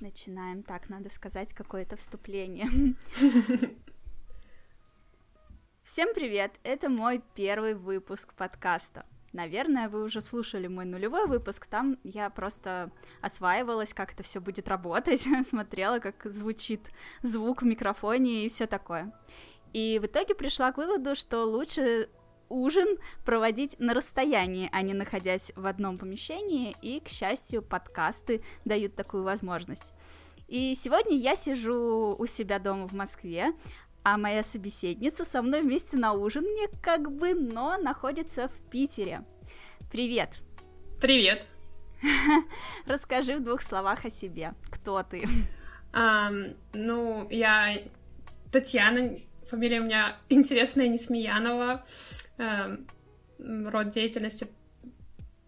Начинаем. Так, надо сказать какое-то вступление. Всем привет! Это мой первый выпуск подкаста. Наверное, вы уже слушали мой нулевой выпуск, там я просто осваивалась, как это все будет работать, смотрела, как звучит звук в микрофоне и все такое. И в итоге пришла к выводу, что лучше ужин проводить на расстоянии, а не находясь в одном помещении, и, к счастью, подкасты дают такую возможность. И сегодня я сижу у себя дома в Москве, а моя собеседница со мной вместе на ужин мне как бы, но находится в Питере. Привет! Привет! Расскажи в двух словах о себе. Кто ты? Um, ну, я Татьяна, фамилия у меня интересная, Несмеянова. Эм, род деятельности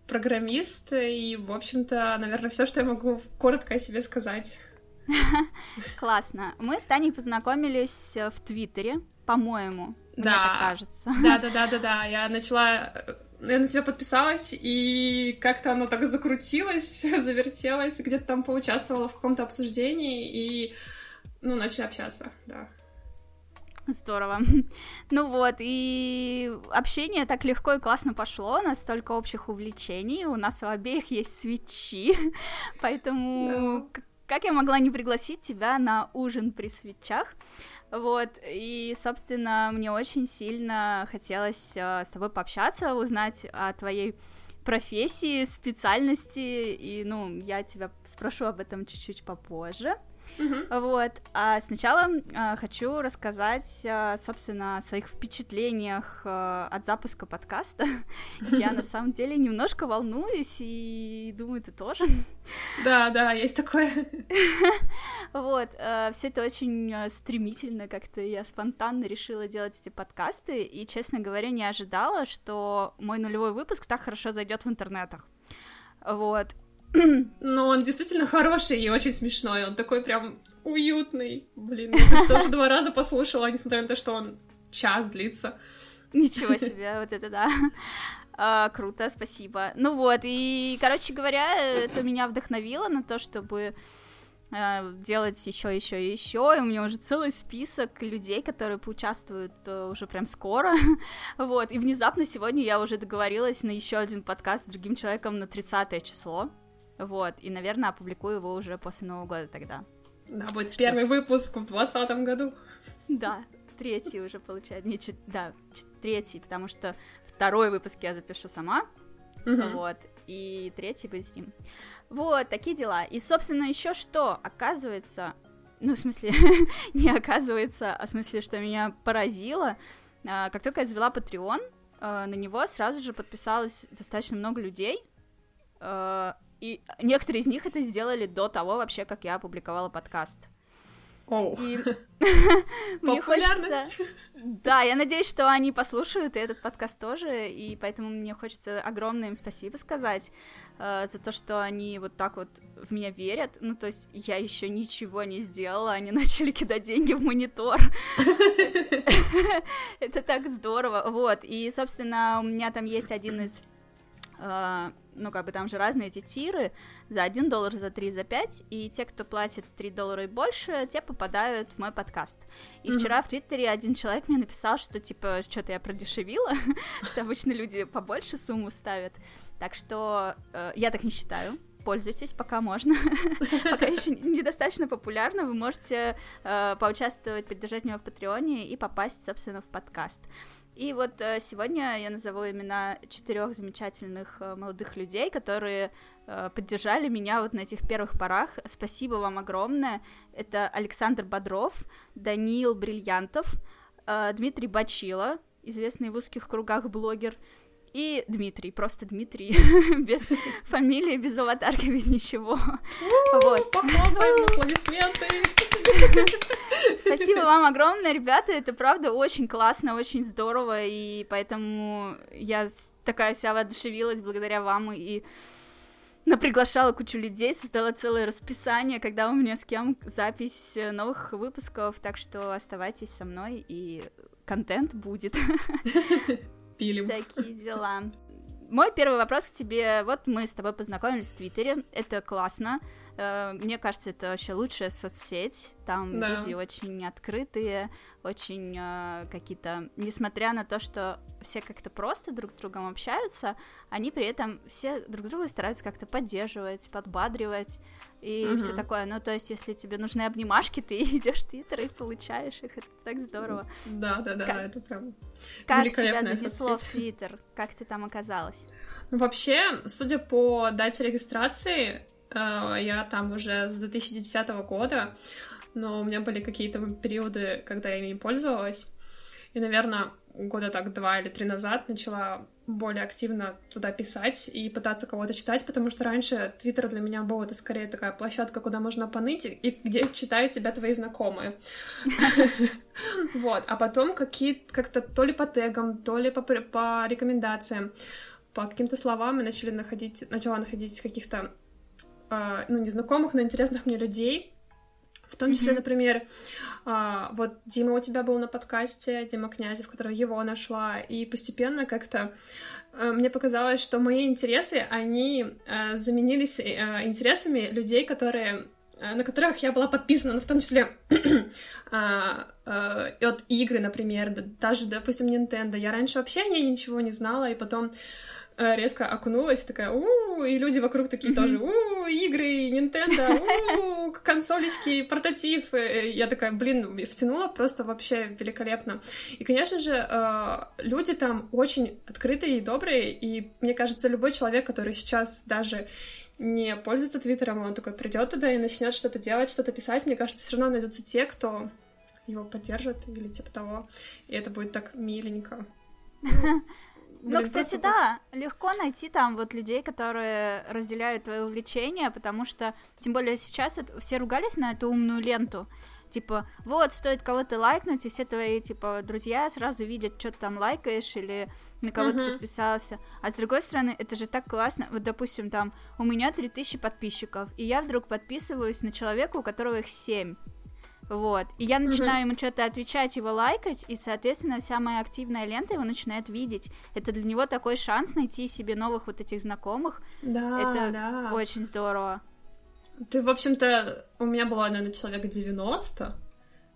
программист, и, в общем-то, наверное, все, что я могу коротко о себе сказать. Классно. Мы с Таней познакомились э, в Твиттере, по-моему, да. мне так кажется. Да, да, да, да, да. Я начала э, я на тебя подписалась, и как-то оно так закрутилось, завертелось, где-то там поучаствовала в каком-то обсуждении, и, ну, начали общаться, да. Здорово. Ну вот, и общение так легко и классно пошло, у нас столько общих увлечений, у нас у обеих есть свечи, поэтому да. как я могла не пригласить тебя на ужин при свечах? Вот, и, собственно, мне очень сильно хотелось э, с тобой пообщаться, узнать о твоей профессии, специальности, и, ну, я тебя спрошу об этом чуть-чуть попозже. Вот. А сначала а, хочу рассказать, а, собственно, о своих впечатлениях а, от запуска подкаста. Я на самом деле немножко волнуюсь и думаю, ты тоже. Да, да, есть такое. Вот, все это очень стремительно, как-то я спонтанно решила делать эти подкасты, и, честно говоря, не ожидала, что мой нулевой выпуск так хорошо зайдет в интернетах. Вот, ну, он действительно хороший и очень смешной. Он такой прям уютный. Блин, я тоже два раза послушала, несмотря на то, что он час длится. Ничего себе, вот это да. А, круто, спасибо. Ну вот, и, короче говоря, это меня вдохновило на то, чтобы э, делать еще, еще и еще. И у меня уже целый список людей, которые поучаствуют э, уже прям скоро. вот, и внезапно сегодня я уже договорилась на еще один подкаст с другим человеком на 30 число. Вот, и, наверное, опубликую его уже после Нового года тогда. Да, будет Что... первый выпуск в двадцатом году. Да, третий уже получается. Не, чет... да, третий, потому что второй выпуск я запишу сама. Угу. Вот, и третий будет с ним. Вот, такие дела. И, собственно, еще что, оказывается, ну, в смысле, не оказывается, а в смысле, что меня поразило, а, как только я завела Patreon, а, на него сразу же подписалось достаточно много людей, а, и некоторые из них это сделали до того вообще, как я опубликовала подкаст. И... Мне хочется... Да, я надеюсь, что они послушают и этот подкаст тоже, и поэтому мне хочется огромное им спасибо сказать э, за то, что они вот так вот в меня верят. Ну, то есть я еще ничего не сделала, они начали кидать деньги в монитор. Это так здорово. Вот, и, собственно, у меня там есть один из Uh, ну, как бы там же разные эти тиры, за 1 доллар, за 3, за 5, и те, кто платит 3 доллара и больше, те попадают в мой подкаст. И mm-hmm. вчера в Твиттере один человек мне написал, что, типа, что-то я продешевила, что обычно люди побольше сумму ставят, так что uh, я так не считаю, пользуйтесь, пока можно. пока еще недостаточно популярно, вы можете э, поучаствовать, поддержать меня в Патреоне и попасть, собственно, в подкаст. И вот э, сегодня я назову имена четырех замечательных э, молодых людей, которые э, поддержали меня вот на этих первых порах. Спасибо вам огромное. Это Александр Бодров, Даниил Бриллиантов, Дмитрий Бачила, известный в узких кругах блогер, и Дмитрий, просто Дмитрий, без фамилии, без аватарки, без ничего. Вот. Похлопаем, аплодисменты. Спасибо вам огромное, ребята, это правда очень классно, очень здорово, и поэтому я такая вся воодушевилась благодаря вам, и наприглашала кучу людей, создала целое расписание, когда у меня с кем запись новых выпусков, так что оставайтесь со мной, и контент будет. Пилим. Такие дела. Мой первый вопрос к тебе. Вот мы с тобой познакомились в Твиттере. Это классно. Э, мне кажется, это вообще лучшая соцсеть. Там да. люди очень открытые, очень э, какие-то, несмотря на то, что все как-то просто друг с другом общаются, они при этом все друг друга стараются как-то поддерживать, подбадривать и угу. все такое. Ну, то есть, если тебе нужны обнимашки, ты идешь в Твиттер и получаешь их. Это так здорово. Да, да, да, как... это прям. Как тебя занесло в Твиттер? Как ты там оказалась? Ну, вообще, судя по дате регистрации, я там уже с 2010 года, но у меня были какие-то периоды, когда я ими пользовалась. И, наверное, года так два или три назад начала более активно туда писать и пытаться кого-то читать, потому что раньше Твиттер для меня был это скорее такая площадка, куда можно поныть, и где читают тебя твои знакомые. Вот, а потом какие как-то то ли по тегам, то ли по, рекомендациям, по каким-то словам я начали находить, начала находить каких-то, э, ну, незнакомых, но интересных мне людей, в том числе, mm-hmm. например, а, вот Дима у тебя был на подкасте, Дима Князев, который его нашла, и постепенно как-то а, мне показалось, что мои интересы, они а, заменились а, интересами людей, которые на которых я была подписана, ну, в том числе а, а, от игры, например, даже, допустим, Nintendo. Я раньше вообще о ней ничего не знала, и потом Э, резко окунулась, такая, у и люди вокруг такие тоже, у игры, Nintendo, у консолечки, портатив. Я такая, блин, втянула просто вообще великолепно. И, конечно же, э, люди там очень открытые и добрые, и мне кажется, любой человек, который сейчас даже не пользуется Твиттером, он такой придет туда и начнет что-то делать, что-то писать, мне кажется, все равно найдутся те, кто его поддержит или типа того, и это будет так миленько. Ну, кстати, да, легко найти там вот людей, которые разделяют твои увлечения, потому что, тем более сейчас вот все ругались на эту умную ленту, типа, вот, стоит кого-то лайкнуть, и все твои, типа, друзья сразу видят, что ты там лайкаешь или на кого ты uh-huh. подписался. А с другой стороны, это же так классно. Вот, допустим, там, у меня 3000 подписчиков, и я вдруг подписываюсь на человека, у которого их 7. Вот. И я начинаю ему что-то отвечать, его лайкать, и, соответственно, вся моя активная лента его начинает видеть. Это для него такой шанс найти себе новых вот этих знакомых. Да, Это да. очень здорово. Ты, в общем-то, у меня была, наверное, человек 90,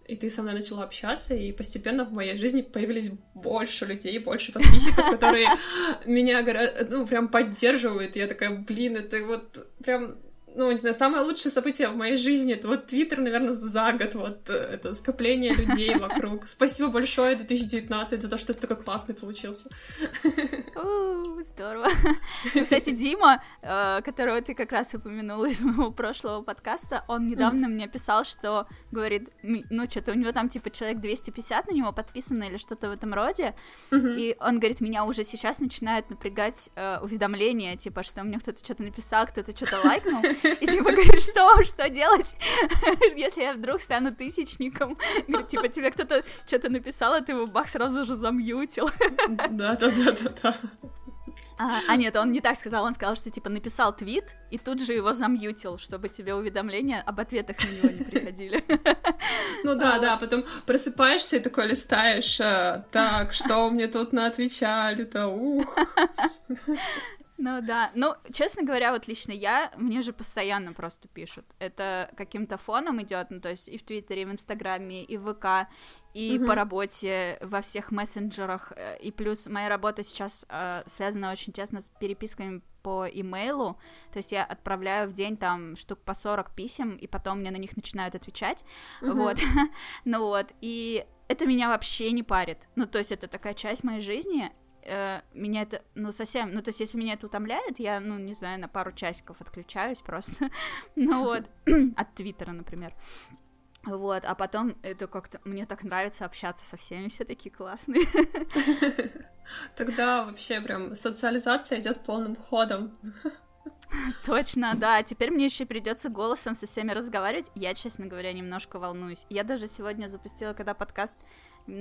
и ты со мной начала общаться, и постепенно в моей жизни появились больше людей, больше подписчиков, которые меня, ну, прям поддерживают. Я такая, блин, это вот прям ну, не знаю, самое лучшее событие в моей жизни, это вот Твиттер, наверное, за год, вот э, это скопление людей вокруг. Спасибо большое, 2019, за то, что это такой классный получился. Здорово. Кстати, Дима, э, которого ты как раз упомянула из моего прошлого подкаста, он недавно мне писал, что говорит, ну, что-то у него там, типа, человек 250 на него подписано или что-то в этом роде, и он говорит, меня уже сейчас начинают напрягать э, уведомления, типа, что мне кто-то что-то написал, кто-то что-то лайкнул, и типа говоришь, что, что делать, если я вдруг стану тысячником? Говорит, типа, тебе кто-то что-то написал, а ты его бах сразу же замьютил. Да-да-да-да-да. А, а нет, он не так сказал, он сказал, что типа написал твит и тут же его замьютил, чтобы тебе уведомления об ответах на него не приходили. Ну да, да, потом просыпаешься и такой листаешь, э, так, что мне тут на отвечали-то, ух. Ну да, ну, честно говоря, вот лично я, мне же постоянно просто пишут. Это каким-то фоном идет, ну, то есть и в Твиттере, и в Инстаграме, и в ВК, и угу. по работе во всех мессенджерах. Э, и плюс моя работа сейчас э, связана очень тесно с переписками по имейлу, то есть я отправляю в день там штук по 40 писем, и потом мне на них начинают отвечать, угу. вот, ну вот, и это меня вообще не парит, ну, то есть это такая часть моей жизни, э, меня это, ну, совсем, ну, то есть, если меня это утомляет, я, ну, не знаю, на пару часиков отключаюсь просто, ну, вот, от Твиттера, например. Вот, а потом это как-то мне так нравится общаться со всеми, все такие классные. Тогда вообще прям социализация идет полным ходом. Точно, да. Теперь мне еще придется голосом со всеми разговаривать. Я, честно говоря, немножко волнуюсь. Я даже сегодня запустила, когда подкаст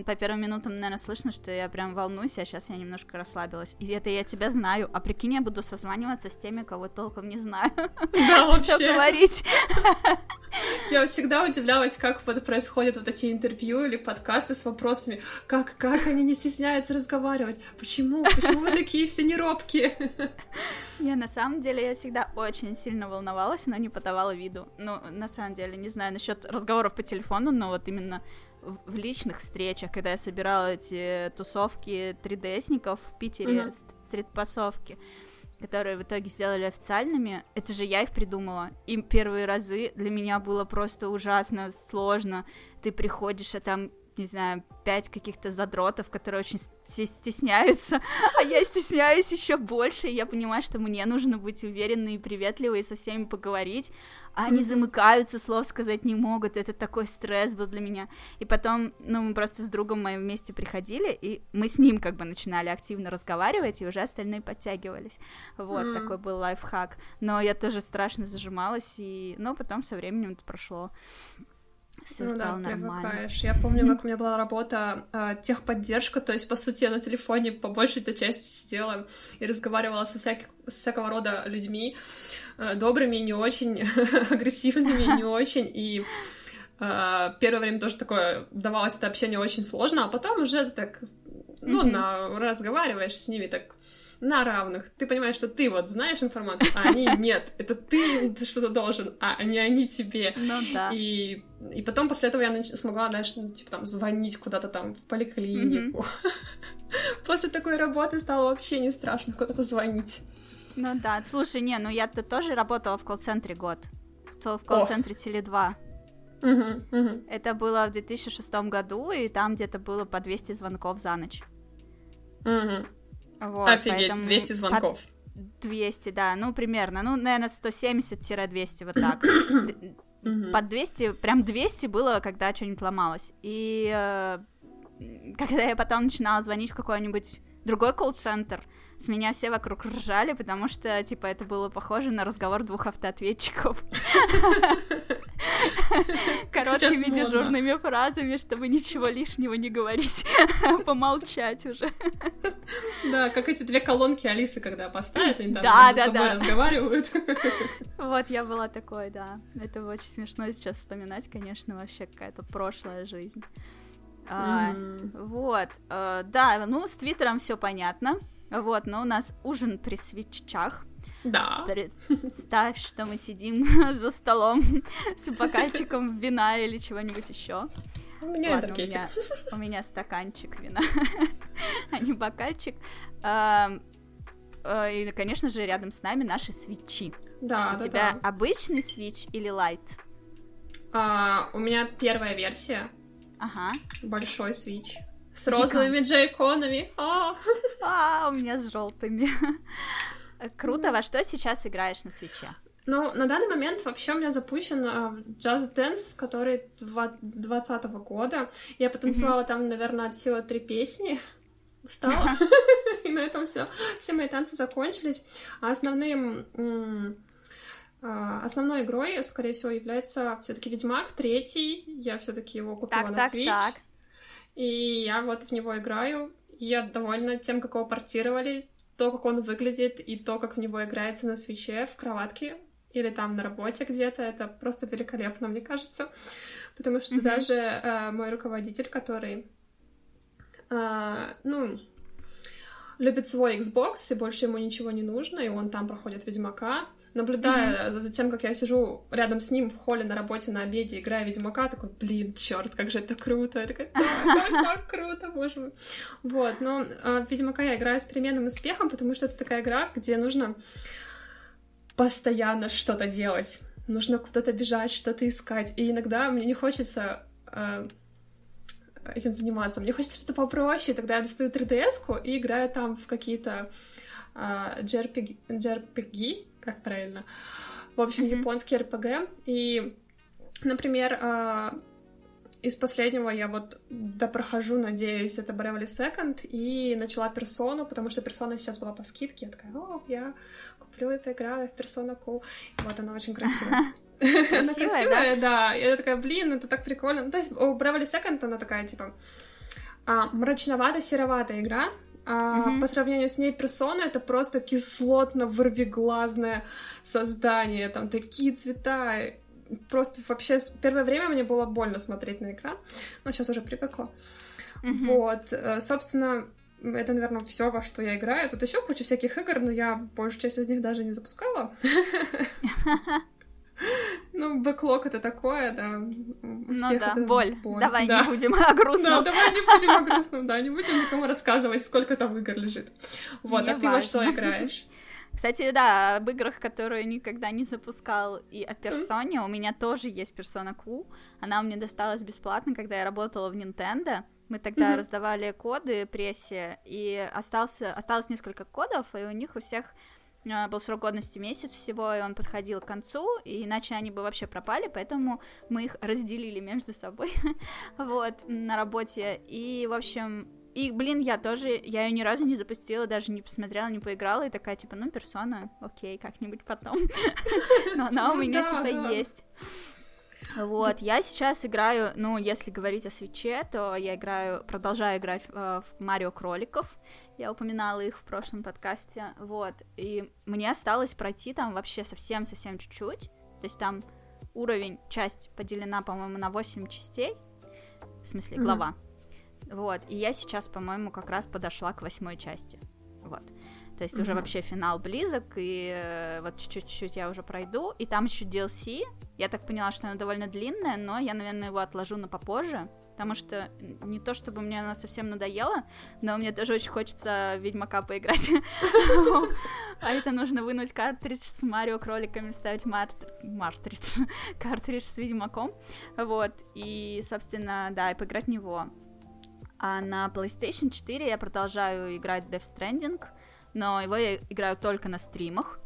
по первым минутам, наверное, слышно, что я прям волнуюсь, а сейчас я немножко расслабилась. И это я тебя знаю, а прикинь, я буду созваниваться с теми, кого толком не знаю. Да, вообще. Что говорить. Я всегда удивлялась, как вот происходят вот эти интервью или подкасты с вопросами, как, как они не стесняются разговаривать, почему, почему вы такие все неробкие? Не, на самом деле я всегда очень сильно волновалась, но не подавала виду. Ну, на самом деле, не знаю насчет разговоров по телефону, но вот именно в, в личных встречах, когда я собирала эти тусовки 3DS-ников в Питере, mm-hmm. стрит-пасовки, которые в итоге сделали официальными, это же я их придумала. И первые разы для меня было просто ужасно сложно. Ты приходишь, а там не знаю, пять каких-то задротов, которые очень стесняются, а я стесняюсь еще больше, и я понимаю, что мне нужно быть уверенной и приветливой и со всеми поговорить, а они замыкаются, слов сказать не могут, это такой стресс был для меня. И потом, ну, мы просто с другом моим вместе приходили, и мы с ним как бы начинали активно разговаривать, и уже остальные подтягивались. Вот, mm. такой был лайфхак. Но я тоже страшно зажималась, и... но потом со временем это прошло все ну стало да, нормально. Привыкаешь. Я помню, как у меня была работа э, техподдержка, то есть, по сути, я на телефоне по большей этой части сидела и разговаривала со всяких, всякого рода людьми, э, добрыми, не очень, агрессивными, не очень, и э, первое время тоже такое давалось это общение очень сложно, а потом уже так, ну, на, разговариваешь с ними так на равных. Ты понимаешь, что ты вот знаешь информацию, а они нет. Это ты что-то должен, а не они тебе. Ну да. И, и потом после этого я нач... смогла, знаешь, ну, типа там звонить куда-то там в поликлинику. После такой работы стало вообще не страшно куда-то звонить. Ну да, слушай, не, ну я-то тоже работала в колл-центре год. В колл-центре Теле2. Uh-huh, uh-huh. Это было в 2006 году, и там где-то было по 200 звонков за ночь. Uh-huh. Вот, Офигеть, 200 звонков. 200, да, ну, примерно. Ну, наверное, 170-200, вот так. Под 200, прям 200 было, когда что-нибудь ломалось. И э, когда я потом начинала звонить в какой-нибудь другой колл-центр, с меня все вокруг ржали, потому что, типа, это было похоже на разговор двух автоответчиков. Короткими дежурными фразами, чтобы ничего лишнего не говорить, помолчать уже. Да, как эти две колонки Алисы, когда поставят, они там да, да, собой да. разговаривают. Вот, я была такой, да. Это очень смешно сейчас вспоминать, конечно, вообще какая-то прошлая жизнь. А, вот, а, да, ну, с Твиттером все понятно. Вот, но у нас ужин при свечах. Да. Представь, что мы сидим за столом с бокальчиком вина или чего-нибудь еще. У меня Ладно, у меня, у меня стаканчик вина, а не бокальчик. А, и, конечно же, рядом с нами наши свечи. Да, У да, тебя да. обычный свич или лайт? А, у меня первая версия. Ага. Большой свич. С розовыми джейконами. А, а, у меня с желтыми. Круто. Во что сейчас играешь на свече? Ну, на данный момент вообще у меня запущен uh, Just Dance, который 2020 года. Я потанцевала mm-hmm. там, наверное, от силы три песни. Устала. И на этом все. Все мои танцы закончились. А основным Основной игрой, скорее всего, является все-таки Ведьмак третий. Я все-таки его купила так, на так, Switch. Так. И я вот в него играю. Я довольна тем, как его портировали, то, как он выглядит, и то, как в него играется на свече в кроватке или там на работе где-то. Это просто великолепно, мне кажется. Потому что mm-hmm. даже э, мой руководитель, который, э, ну, любит свой Xbox, и больше ему ничего не нужно, и он там проходит Ведьмака, наблюдая mm-hmm. за тем, как я сижу рядом с ним в холле на работе на обеде, играя Ведьмака, такой, блин, черт, как же это круто, я такая, да, так круто, боже мой. Вот, но в Ведьмака я играю с переменным успехом, потому что это такая игра, где нужно постоянно что-то делать, нужно куда-то бежать, что-то искать, и иногда мне не хочется а, этим заниматься, мне хочется что-то попроще, тогда я достаю 3DS-ку и играю там в какие-то uh, JRPG, JRPG, как правильно. В общем, mm-hmm. японский РПГ. И, например, э, из последнего я вот допрохожу, надеюсь, это Bravely Second, и начала персону, потому что персона сейчас была по скидке. Я такая, о, я куплю и поиграю в персону Q. И вот она очень красивая. Она красивая, да. Я такая, блин, это так прикольно. Ну, то есть у Bravely Second она такая, типа, а, мрачновато-сероватая игра, а угу. по сравнению с ней персона это просто кислотно-вырвиглазное создание. Там такие цвета, просто вообще первое время мне было больно смотреть на экран, но сейчас уже привыкла. Mm-hmm. Вот, э, собственно, это, наверное, все, во что я играю. Тут еще куча всяких игр, но я большую часть из них даже не запускала. Ну, бэклог это такое, да. Ну да, боль. Давай не будем о грустном. Да, давай не будем о грустном, да, не будем никому рассказывать, сколько там игр лежит. Вот, а ты во что играешь? Кстати, да, об играх, которые никогда не запускал, и о персоне. У меня тоже есть персона Q. Она мне досталась бесплатно, когда я работала в Nintendo. Мы тогда mm-hmm. раздавали коды прессе, и остался, осталось несколько кодов, и у них у всех был срок годности месяц всего, и он подходил к концу, и иначе они бы вообще пропали, поэтому мы их разделили между собой, вот, на работе, и, в общем, и, блин, я тоже, я ее ни разу не запустила, даже не посмотрела, не поиграла, и такая, типа, ну, персона, окей, как-нибудь потом. Но она у ну меня, типа, есть. Вот, я сейчас играю, ну, если говорить о свече, то я играю, продолжаю играть э, в Марио Кроликов. Я упоминала их в прошлом подкасте. Вот, и мне осталось пройти там вообще совсем-совсем чуть-чуть. То есть там уровень, часть поделена, по-моему, на 8 частей. В смысле, глава. Mm-hmm. Вот, и я сейчас, по-моему, как раз подошла к восьмой части. Вот. То есть mm-hmm. уже вообще финал близок, и э, вот чуть-чуть я уже пройду. И там еще DLC. Я так поняла, что она довольно длинная, но я, наверное, его отложу на попозже. Потому что не то, чтобы мне она совсем надоела, но мне тоже очень хочется в Ведьмака поиграть. А это нужно вынуть картридж с Марио кроликами, ставить мартридж, картридж с Ведьмаком. Вот. И, собственно, да, и поиграть в него. А на PlayStation 4 я продолжаю играть Death Stranding, но его я играю только на стримах.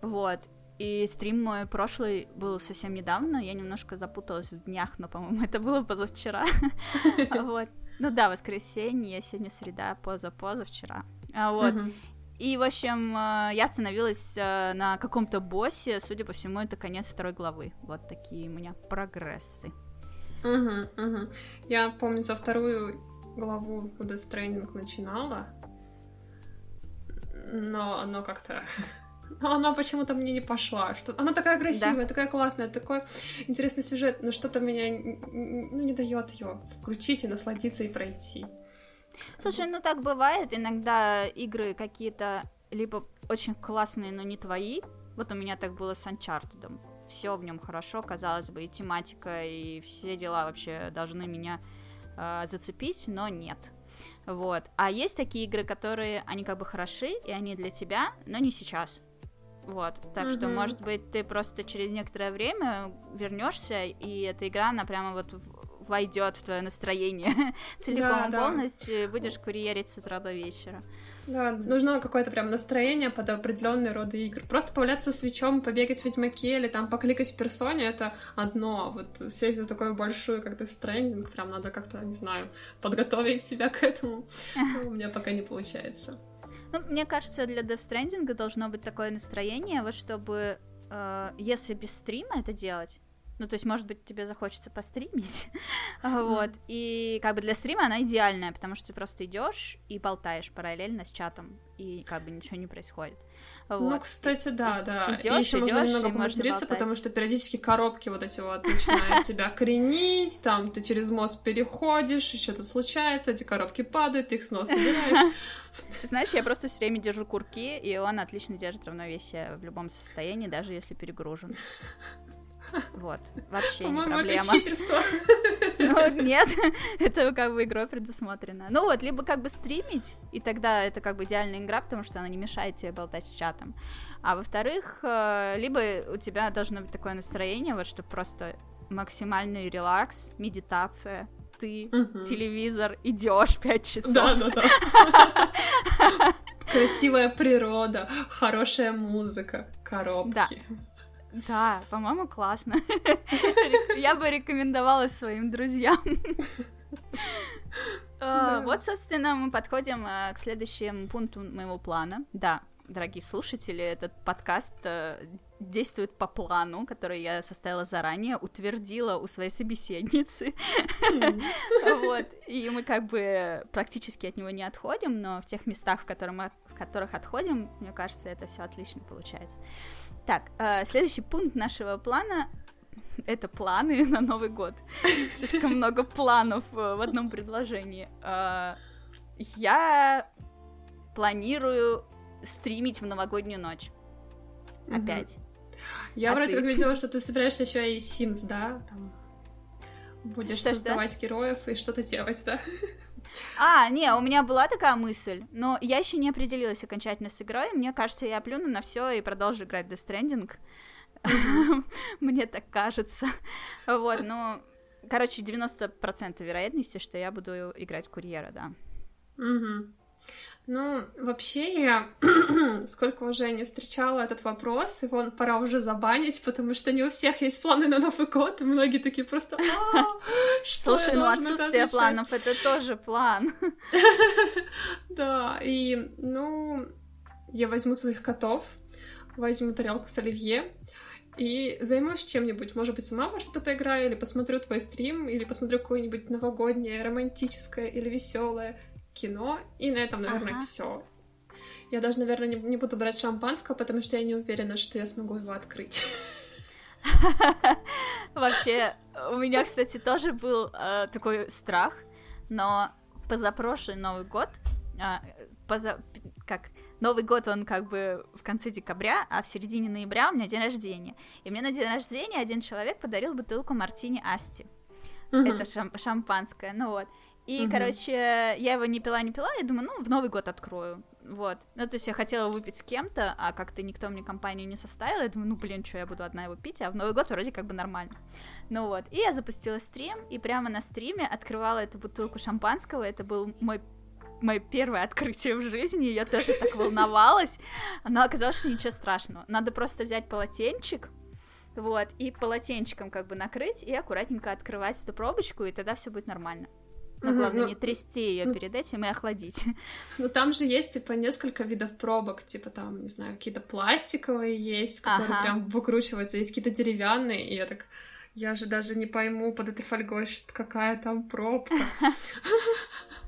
Вот. И стрим мой прошлый был совсем недавно, я немножко запуталась в днях, но, по-моему, это было позавчера. Вот. Ну да, воскресенье, сегодня среда, поза-позавчера. А вот. И, в общем, э, я остановилась э, на каком-то боссе, судя по всему, это конец второй главы. Вот такие у меня прогрессы. Угу, угу. Я помню, за вторую главу Death Stranding начинала, но оно как-то... Но она почему-то мне не пошла. Что... Она такая красивая, да. такая классная, такой интересный сюжет, но что-то меня ну, не дает ее включить и насладиться и пройти. Слушай, ну так бывает. Иногда игры какие-то либо очень классные, но не твои. Вот у меня так было с Uncharted. Все в нем хорошо, казалось бы, и тематика, и все дела вообще должны меня э, зацепить, но нет. Вот. А есть такие игры, которые, они как бы хороши, и они для тебя, но не сейчас. Вот, так mm-hmm. что, может быть, ты просто через некоторое время вернешься, и эта игра, она прямо вот войдет в твое настроение целиком и полностью, и будешь курьерить с утра до вечера. Да, нужно какое-то прям настроение под определенные роды игр. Просто поваляться свечом, побегать в Ведьмаке или там покликать в персоне — это одно. А вот сесть за такую большую как-то стрендинг, прям надо как-то, не знаю, подготовить себя к этому. У меня пока не получается. Ну, мне кажется, для Death Stranding должно быть такое настроение, вот чтобы, э, если без стрима это делать, ну, то есть, может быть, тебе захочется постримить. вот. И как бы для стрима она идеальная, потому что ты просто идешь и болтаешь параллельно с чатом, и как бы ничего не происходит. Ну, вот. Ну, кстати, да, и, да. Идёшь, и еще можно немного поматериться, потому что периодически коробки вот эти вот начинают тебя кренить, там ты через мост переходишь, еще тут случается, эти коробки падают, ты их снова собираешь. Ты знаешь, я просто все время держу курки, и он отлично держит равновесие в любом состоянии, даже если перегружен. Вот, вообще не проблема. это читерство. Ну, нет, это как бы игрой предусмотрено. Ну вот, либо как бы стримить, и тогда это как бы идеальная игра, потому что она не мешает тебе болтать с чатом. А во-вторых, э, либо у тебя должно быть такое настроение, вот, что просто максимальный релакс, медитация, ты, угу. телевизор, идешь пять часов. Да, да, да. Красивая природа, хорошая музыка, коробки. Да. Да, по-моему, классно. Я бы рекомендовала своим друзьям. А, вот, собственно, мы подходим э, к следующему пункту моего плана. Да, дорогие слушатели, этот подкаст э, действует по плану, который я составила заранее, утвердила у своей собеседницы. Вот. И мы как бы практически от него не отходим, но в тех местах, в, в которых отходим, мне кажется, это все отлично получается. Так, э, следующий пункт нашего плана это планы на Новый год. Слишком много планов в одном предложении. А, я планирую стримить в новогоднюю ночь. Опять. Я а вроде как видела, что ты собираешься еще и Sims, да? Там будешь что, создавать героев и что-то делать, да? А, не, у меня была такая мысль, но я еще не определилась окончательно с игрой. Мне кажется, я плюну на все и продолжу играть Death Stranding. Мне так кажется. Вот, ну, короче, 90% вероятности, что я буду играть в курьера, да. Ну, вообще я сколько уже не встречала этот вопрос, его пора уже забанить, потому что не у всех есть планы на Новый год, и многие такие просто... «А, Слушай, ну отсутствие планов — это тоже план. Да, и, ну, я возьму своих котов, возьму тарелку с оливье, и займусь чем-нибудь. Может быть, сама во что-то поиграю, или посмотрю твой стрим, или посмотрю какое-нибудь новогоднее, романтическое или веселое кино, и на этом, наверное, ага. все. Я даже, наверное, не, не буду брать шампанского, потому что я не уверена, что я смогу его открыть. Вообще, у меня, кстати, тоже был э, такой страх, но позапрошлый Новый год, э, поза... как Новый год, он как бы в конце декабря, а в середине ноября у меня день рождения. И мне на день рождения один человек подарил бутылку мартини Асти. Uh-huh. Это шам- шампанское, ну вот. И, угу. короче, я его не пила, не пила, я думаю, ну, в Новый год открою. Вот. Ну, то есть я хотела выпить с кем-то, а как-то никто мне компанию не составил. Я думаю, ну, блин, что я буду одна его пить, а в Новый год вроде как бы нормально. Ну вот. И я запустила стрим, и прямо на стриме открывала эту бутылку шампанского. Это был мой мое первое открытие в жизни, я тоже так волновалась, но оказалось, что ничего страшного. Надо просто взять полотенчик, вот, и полотенчиком как бы накрыть и аккуратненько открывать эту пробочку, и тогда все будет нормально. Но главное ну, не трясти ее ну, перед этим и охладить. Ну там же есть типа несколько видов пробок, типа там, не знаю, какие-то пластиковые есть, которые ага. прям выкручиваются, есть какие-то деревянные, и я так, я же даже не пойму под этой фольгой, какая там пробка.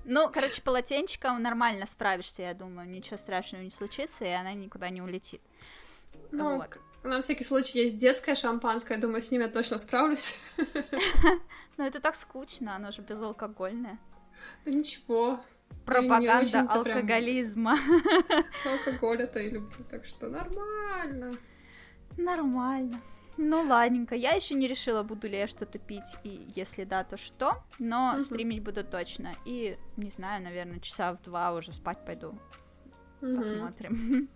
Ну, короче, полотенчиком нормально справишься, я думаю, ничего страшного не случится, и она никуда не улетит. Ну, вот. На всякий случай есть детское шампанское, думаю, с ним я точно справлюсь. Ну, это так скучно, оно же безалкогольное. Да ничего. Пропаганда алкоголизма. Алкоголь это и люблю, так что нормально. Нормально. Ну ладненько, я еще не решила, буду ли я что-то пить, и если да, то что, но угу. стримить буду точно. И, не знаю, наверное, часа в два уже спать пойду. Угу. Посмотрим.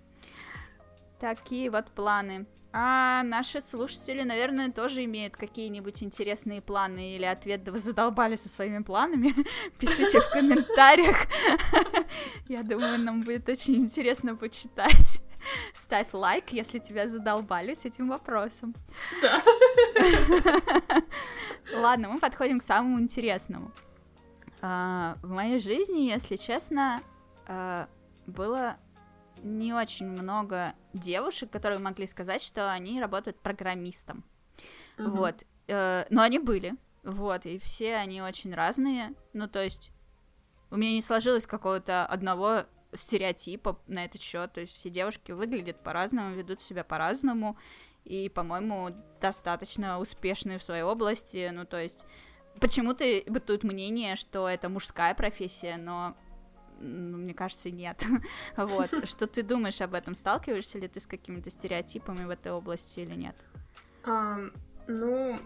Такие вот планы. А наши слушатели, наверное, тоже имеют какие-нибудь интересные планы или ответ, да вы задолбали со своими планами. Пишите в комментариях. Я думаю, нам будет очень интересно почитать. Ставь лайк, если тебя задолбали с этим вопросом. Да. Ладно, мы подходим к самому интересному. А, в моей жизни, если честно, а, было не очень много девушек, которые могли сказать, что они работают программистом. Uh-huh. Вот. Э, но они были. Вот. И все они очень разные. Ну, то есть, у меня не сложилось какого-то одного стереотипа на этот счет. То есть все девушки выглядят по-разному, ведут себя по-разному. И, по-моему, достаточно успешные в своей области. Ну, то есть, почему-то бытует мнение, что это мужская профессия, но ну, мне кажется, нет. вот. Что ты думаешь об этом? Сталкиваешься ли ты с какими-то стереотипами в этой области или нет? Ну,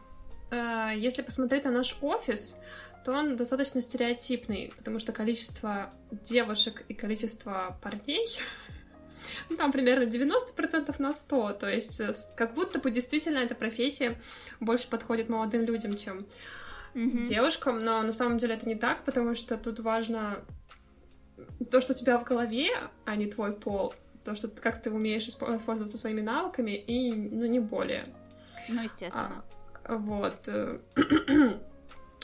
uh, если посмотреть на наш офис, то он достаточно стереотипный, потому что количество девушек и количество парней ну, там примерно 90% на 100, то есть э, как будто бы действительно эта профессия больше подходит молодым людям, чем mm-hmm. девушкам, но на самом деле это не так, потому что тут важно то, что у тебя в голове, а не твой пол, то, что как ты умеешь использоваться своими навыками, и, ну, не более. Ну, естественно. А, вот.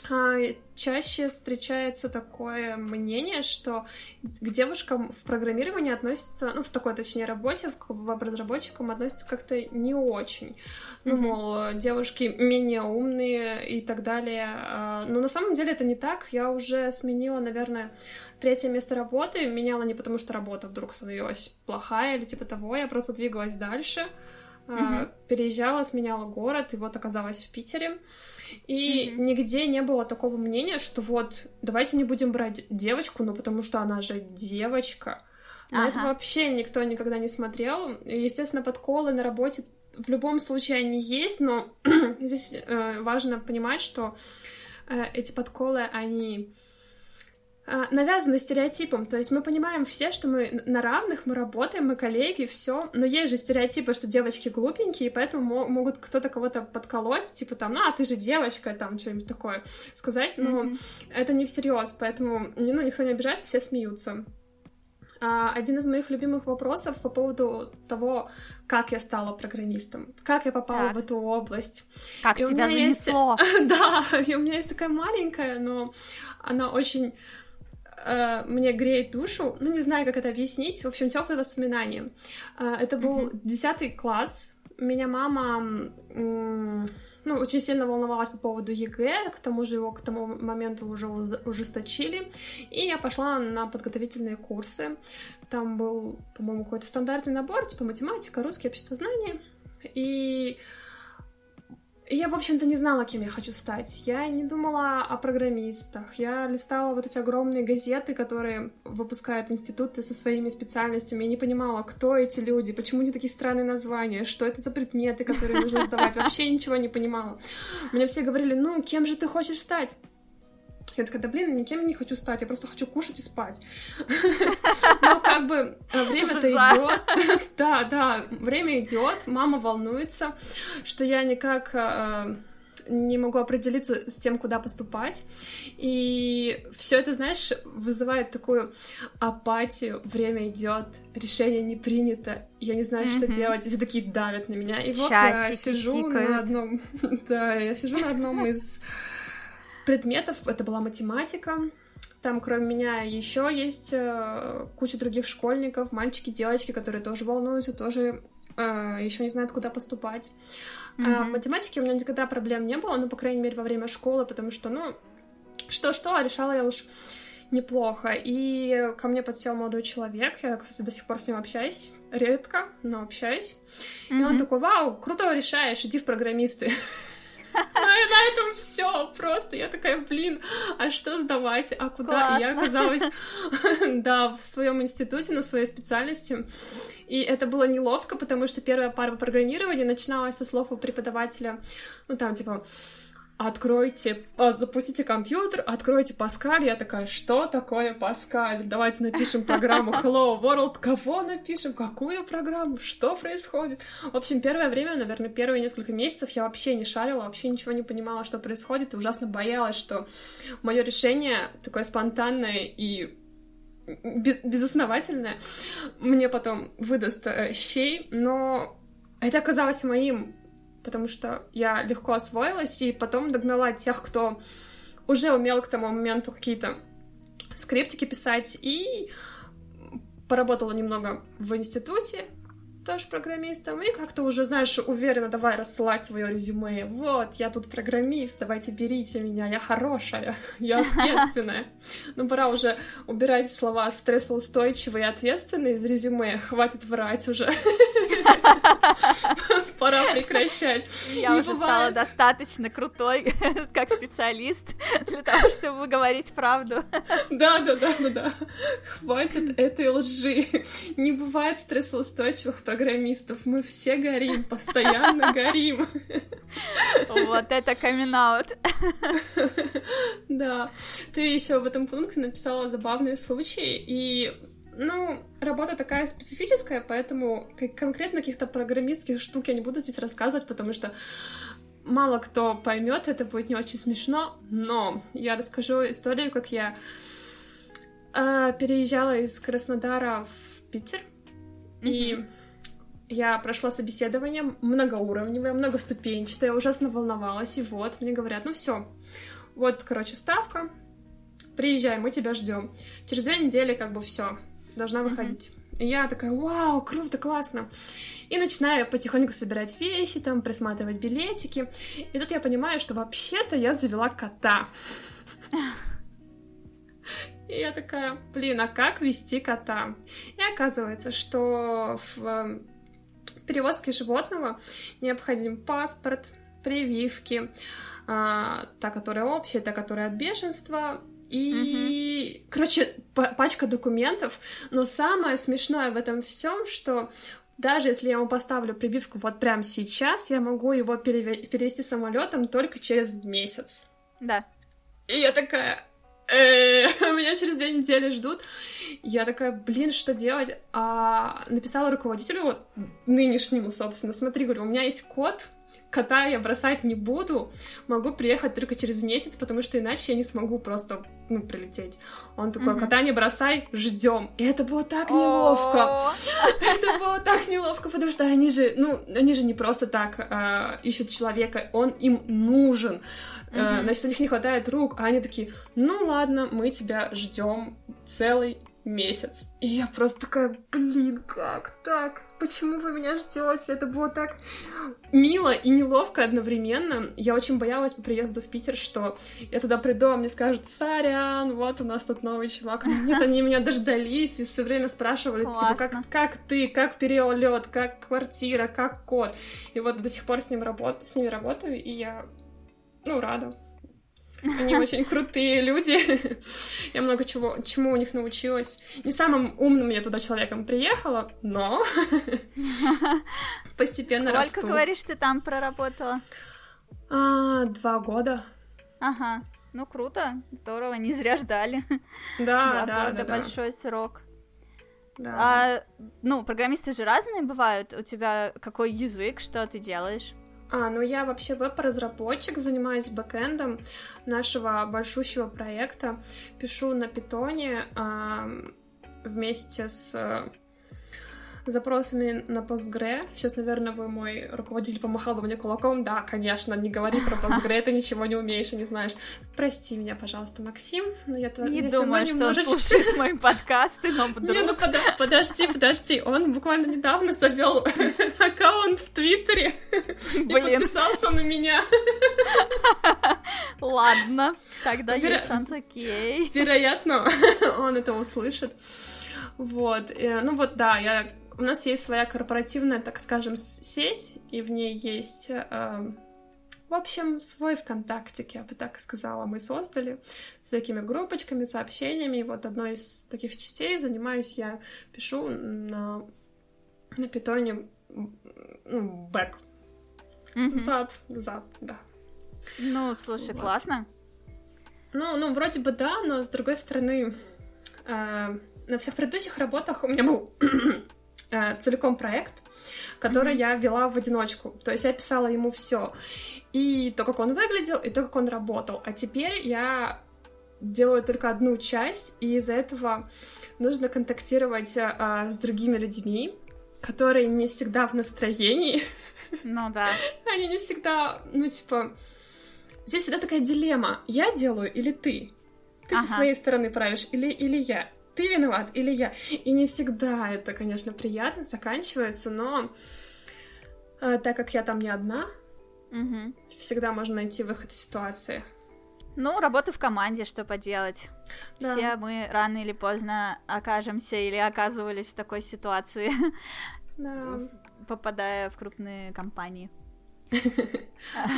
А, чаще встречается такое мнение, что к девушкам в программировании относятся, ну, в такой, точнее, работе, к веб-разработчикам относятся как-то не очень. Ну, mm-hmm. мол, девушки менее умные и так далее. А, но на самом деле это не так. Я уже сменила, наверное, третье место работы. Меняла не потому, что работа вдруг становилась плохая или типа того. Я просто двигалась дальше. Uh-huh. Переезжала, сменяла город, и вот оказалась в Питере. И mm-hmm. нигде не было такого мнения, что вот давайте не будем брать девочку, ну потому что она же девочка. На ага. это вообще никто никогда не смотрел. Естественно, подколы на работе в любом случае они есть, но здесь э, важно понимать, что э, эти подколы, они э, навязаны стереотипом. То есть мы понимаем все, что мы на равных, мы работаем, мы коллеги, все. Но есть же стереотипы, что девочки глупенькие, и поэтому могут кто-то кого-то подколоть, типа там, ну, а ты же девочка, там, что-нибудь такое сказать. Но mm-hmm. это не всерьез, поэтому ну, никто не обижает, все смеются. А, один из моих любимых вопросов по поводу того, как я стала программистом, как я попала так. в эту область. Как и тебя занесло. Есть... да, и у меня есть такая маленькая, но она очень э, мне греет душу. Ну, не знаю, как это объяснить. В общем, теплые воспоминания. Э, это был десятый класс. Меня мама ну, очень сильно волновалась по поводу ЕГЭ, к тому же его к тому моменту уже ужесточили, и я пошла на подготовительные курсы. Там был, по-моему, какой-то стандартный набор, типа математика, русский, обществознание, и я, в общем-то, не знала, кем я хочу стать. Я не думала о программистах. Я листала вот эти огромные газеты, которые выпускают институты со своими специальностями. Я не понимала, кто эти люди, почему они такие странные названия, что это за предметы, которые нужно сдавать. Вообще ничего не понимала. Мне все говорили, ну, кем же ты хочешь стать? Я такая, да блин, никем не хочу стать, я просто хочу кушать и спать. Но как бы э, время-то идет. Да, да, время идет, мама волнуется, что я никак э, не могу определиться с тем, куда поступать. И все это, знаешь, вызывает такую апатию. Время идет, решение не принято. Я не знаю, что делать. Все такие давят на меня. И вот я сижу на одном. Да, я сижу на одном из предметов. Это была математика. Там, кроме меня, еще есть э, куча других школьников, мальчики, девочки, которые тоже волнуются, тоже э, еще не знают, куда поступать. Mm-hmm. А в математике у меня никогда проблем не было, ну, по крайней мере, во время школы, потому что, ну, что-что, а решала я уж неплохо. И ко мне подсел молодой человек, я, кстати, до сих пор с ним общаюсь, редко, но общаюсь. Mm-hmm. И он такой, вау, круто решаешь, иди в программисты. Ну и на этом все просто. Я такая, блин, а что сдавать? А куда? Классно. Я оказалась, да, в своем институте на своей специальности. И это было неловко, потому что первая пара программирования начиналась со слов у преподавателя, ну там типа откройте, а, запустите компьютер, откройте Паскаль. Я такая, что такое Паскаль? Давайте напишем программу Hello World. Кого напишем? Какую программу? Что происходит? В общем, первое время, наверное, первые несколько месяцев я вообще не шарила, вообще ничего не понимала, что происходит, и ужасно боялась, что мое решение такое спонтанное и безосновательное мне потом выдаст э, щей, но это оказалось моим потому что я легко освоилась и потом догнала тех, кто уже умел к тому моменту какие-то скриптики писать, и поработала немного в институте, тоже программистом, и как-то уже, знаешь, уверенно давай рассылать свое резюме. Вот, я тут программист, давайте берите меня, я хорошая, я ответственная. Но ну, пора уже убирать слова стрессоустойчивый и ответственный из резюме, хватит врать уже. Пора прекращать. Я уже стала достаточно крутой как специалист для того, чтобы говорить правду. Да, да, да, да, да. Хватит этой лжи. Не бывает стрессоустойчивых программистов. Мы все горим, постоянно горим. Вот это камин. Да. Ты еще в этом пункте написала забавные случаи, и ну, работа такая специфическая, поэтому конкретно каких-то программистских штук я не буду здесь рассказывать, потому что мало кто поймет, это будет не очень смешно, но я расскажу историю, как я э, переезжала из Краснодара в Питер, mm-hmm. и я прошла собеседование многоуровневое, многоступенчатое, ужасно волновалась, и вот мне говорят, ну все, вот, короче, ставка, приезжай, мы тебя ждем. Через две недели как бы все, должна выходить. И я такая, вау, круто, классно. И начинаю потихоньку собирать вещи, там, присматривать билетики. И тут я понимаю, что вообще-то я завела кота. И я такая, блин, а как вести кота? И оказывается, что в перевозки животного необходим паспорт, прививки, а, та, которая общая, та, которая от бешенства, и, угу. короче, пачка документов. Но самое смешное в этом всем, что даже если я ему поставлю прививку вот прямо сейчас, я могу его перевести самолетом только через месяц. Да. И я такая, «Э, меня через две недели ждут. Я такая, блин, что делать? А написала руководителю нынешнему, собственно, смотри, говорю, у меня есть код, кота я бросать не буду, могу приехать только через месяц, потому что иначе я не смогу просто, ну, прилететь. Он такой, кота не бросай, ждем. И это было так неловко. Это было так неловко, потому что они же, ну, они же не просто так а, ищут человека, он им нужен. Uh-huh. Значит, у них не хватает рук, а они такие, ну ладно, мы тебя ждем целый месяц. И я просто такая, блин, как так? Почему вы меня ждете? Это было так мило и неловко одновременно. Я очень боялась по приезду в Питер, что я туда приду, а мне скажут, сорян, вот у нас тут новый чувак. Но нет, они меня дождались и все время спрашивали, Классно. типа, как, как ты, как перелет, как квартира, как код. И вот до сих пор с, ним работ... с ними работаю, и я, ну, рада. Они очень крутые люди. Я много чего, чему у них научилась. Не самым умным я туда человеком приехала, но постепенно Сколько, расту. говоришь, ты там проработала? А, два года. Ага. Ну, круто, здорово, не зря ждали. Да, да, да. да, большой срок. Да. А, ну, программисты же разные бывают. У тебя какой язык, что ты делаешь? А, ну я вообще веб-разработчик, занимаюсь бэкэндом нашего большущего проекта, пишу на питоне а, вместе с запросами на Postgre. Сейчас, наверное, бы мой руководитель помахал бы мне кулаком. Да, конечно, не говори про Postgre, ты ничего не умеешь и не знаешь. Прости меня, пожалуйста, Максим, но я Не я думаю, что немножечко... он слушает мои подкасты, но вдруг... Не, ну под... подожди, подожди, он буквально недавно завел аккаунт в Твиттере и подписался на меня. Ладно, тогда Веро... есть шанс, окей. Вероятно, он это услышит. Вот, э, ну вот, да, я у нас есть своя корпоративная, так скажем, сеть, и в ней есть, э, в общем, свой ВКонтактик, я бы так сказала, мы создали с такими группочками, сообщениями. И вот одной из таких частей занимаюсь я, пишу на, на питоне ну, бэк. Mm-hmm. Зад, зад, да. Ну, слушай, вот. классно. Ну, ну, вроде бы да, но с другой стороны, э, на всех предыдущих работах у меня был целиком проект, который mm-hmm. я вела в одиночку. То есть я писала ему все. И то, как он выглядел, и то, как он работал. А теперь я делаю только одну часть, и из-за этого нужно контактировать э, с другими людьми, которые не всегда в настроении. Ну да. Они не всегда, ну типа... Здесь всегда такая дилемма. Я делаю или ты? Ты ага. со своей стороны правишь или, или я? Ты виноват или я. И не всегда это, конечно, приятно заканчивается, но э, так как я там не одна, угу. всегда можно найти выход из ситуации. Ну, работа в команде, что поделать. Да. Все мы рано или поздно окажемся или оказывались в такой ситуации, да. попадая в крупные компании.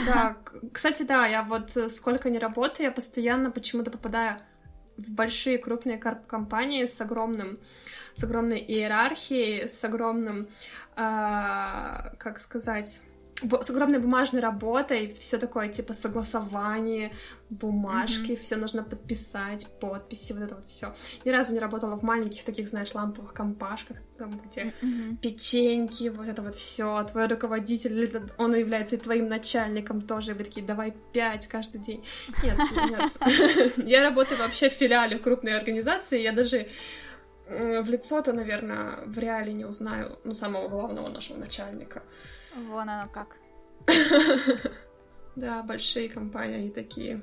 Да, кстати, да, я вот сколько не работаю, я постоянно почему-то попадаю большие крупные компании с огромным с огромной иерархией, с огромным, э, как сказать, с огромной бумажной работой, все такое типа согласование, бумажки, mm-hmm. все нужно подписать, подписи, вот это вот все. Ни разу не работала в маленьких таких, знаешь, ламповых компашках, там, где mm-hmm. печеньки, вот это вот все. Твой руководитель, он является и твоим начальником тоже, и вы такие, давай пять каждый день. Нет, нет. Я работаю вообще в филиале в крупной организации, я даже в лицо-то, наверное, в реале не узнаю, ну, самого главного нашего начальника. Вон оно как. Да, большие компании, они такие.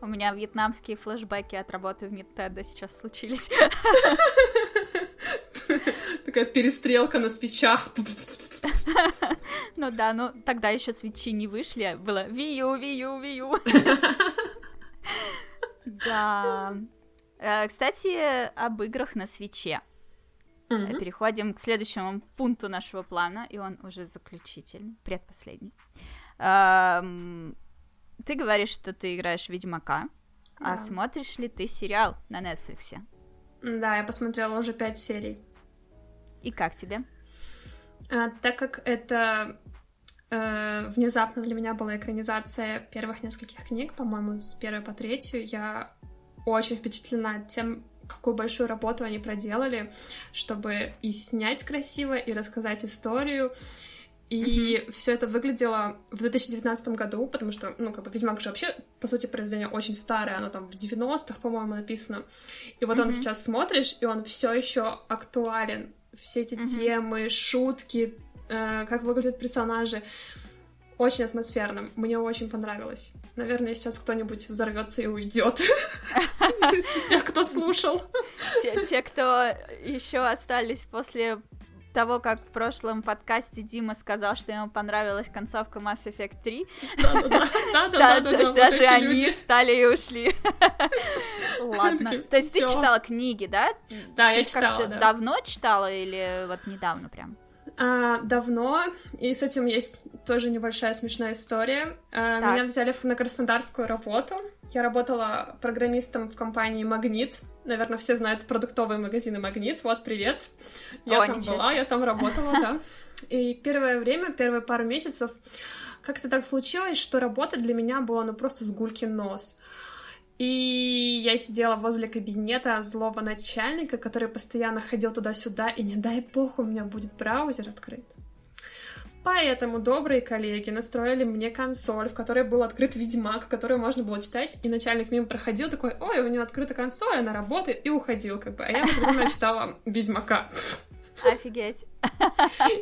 У меня вьетнамские флешбеки от работы в Ниттедо сейчас случились. Такая перестрелка на свечах. Ну да, ну тогда еще свечи не вышли, было вию, вию, вию. Да. Э, кстати, об играх на свече. Mm-hmm. Переходим к следующему пункту нашего плана, и он уже заключительный, предпоследний. Эм, ты говоришь, что ты играешь Ведьмака, да. а смотришь ли ты сериал на Netflix? Да, я посмотрела уже пять серий. И как тебе? А, так как это э, внезапно для меня была экранизация первых нескольких книг, по-моему, с первой по третью, я очень впечатлена тем, какую большую работу они проделали, чтобы и снять красиво, и рассказать историю. И mm-hmm. все это выглядело в 2019 году, потому что, ну, как бы Ведьмак же вообще, по сути, произведение очень старое, оно там в 90-х, по-моему, написано. И вот mm-hmm. он сейчас смотришь, и он все еще актуален. Все эти mm-hmm. темы, шутки, э, как выглядят персонажи. Очень атмосферным. Мне очень понравилось. Наверное, сейчас кто-нибудь взорвется и уйдет. Тех, кто слушал. Те, кто еще остались после того, как в прошлом подкасте Дима сказал, что ему понравилась концовка Mass Effect 3. Да-да-да. То есть даже они встали и ушли. Ладно. То есть ты читала книги, да? Да, я читала, давно читала или вот недавно прям? А, давно, и с этим есть тоже небольшая смешная история. А, меня взяли на краснодарскую работу. Я работала программистом в компании Магнит. Наверное, все знают продуктовые магазины Магнит. Вот, привет. Я О, там была, себе. я там работала, да. И первое время, первые пару месяцев, как-то так случилось, что работа для меня была ну просто с гулькин нос. И я сидела возле кабинета злого начальника, который постоянно ходил туда-сюда, и не дай бог у меня будет браузер открыт. Поэтому добрые коллеги настроили мне консоль, в которой был открыт Ведьмак, который можно было читать, и начальник мимо проходил такой, ой, у него открыта консоль, она работает, и уходил, как бы. А я в читала Ведьмака. Офигеть.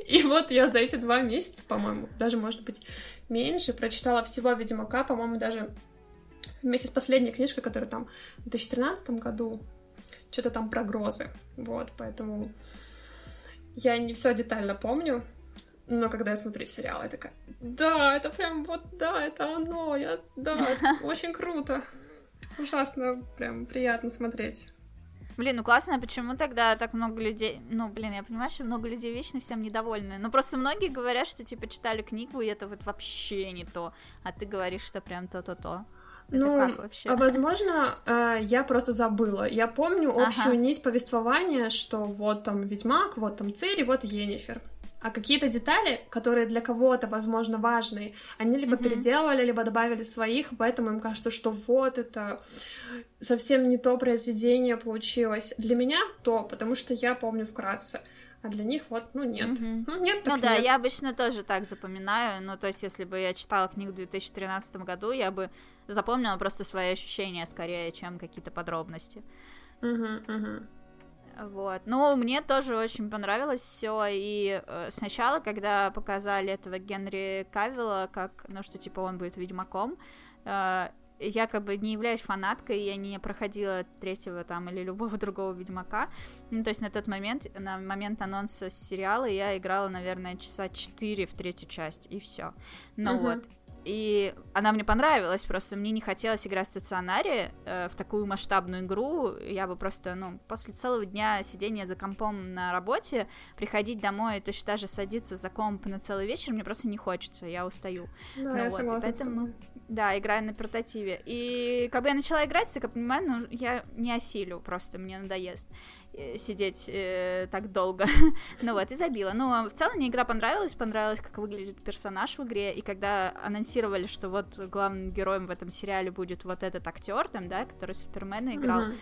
И вот я за эти два месяца, по-моему, даже, может быть, меньше, прочитала всего Ведьмака, по-моему, даже вместе с последней книжкой, которая там в 2013 году, что-то там про грозы, вот, поэтому я не все детально помню, но когда я смотрю сериал, я такая, да, это прям вот, да, это оно, я, да, очень круто, ужасно, прям приятно смотреть. Блин, ну классно, почему тогда так много людей... Ну, блин, я понимаю, что много людей вечно всем недовольны. Ну, просто многие говорят, что, типа, читали книгу, и это вот вообще не то. А ты говоришь, что прям то-то-то. Ну, а возможно, э, я просто забыла. Я помню общую ага. нить повествования, что вот там Ведьмак, вот там Цири, вот Енифер. А какие-то детали, которые для кого-то, возможно, важны, они либо mm-hmm. переделали, либо добавили своих, поэтому им кажется, что вот это совсем не то произведение получилось. Для меня то, потому что я помню вкратце а для них вот, ну, нет. Mm-hmm. Ну, нет, так Ну да, нет. я обычно тоже так запоминаю, ну, то есть, если бы я читала книгу в 2013 году, я бы запомнила просто свои ощущения скорее, чем какие-то подробности. Mm-hmm, mm-hmm. Вот. Ну, мне тоже очень понравилось все. И э, сначала, когда показали этого Генри Кавилла, как, ну, что типа он будет ведьмаком, э, я как бы не являюсь фанаткой, я не проходила третьего там или любого другого Ведьмака. Ну, то есть на тот момент, на момент анонса сериала я играла, наверное, часа 4 в третью часть, и все. Ну угу. вот, и она мне понравилась, просто мне не хотелось играть в стационаре э, в такую масштабную игру. Я бы просто, ну, после целого дня сидения за компом на работе, приходить домой и точно даже садиться за комп на целый вечер, мне просто не хочется, я устаю. Да, ну, я вот, согласна поэтому, да, играю на портативе. И как бы я начала играть, так я понимаю, ну, я не осилю, просто мне надоест. Э, сидеть э, так долго. ну вот, и забила. Ну, а в целом мне игра понравилась, понравилось, как выглядит персонаж в игре, и когда анонсировали, что вот главным героем в этом сериале будет вот этот актер там, да, который Супермена играл, mm-hmm.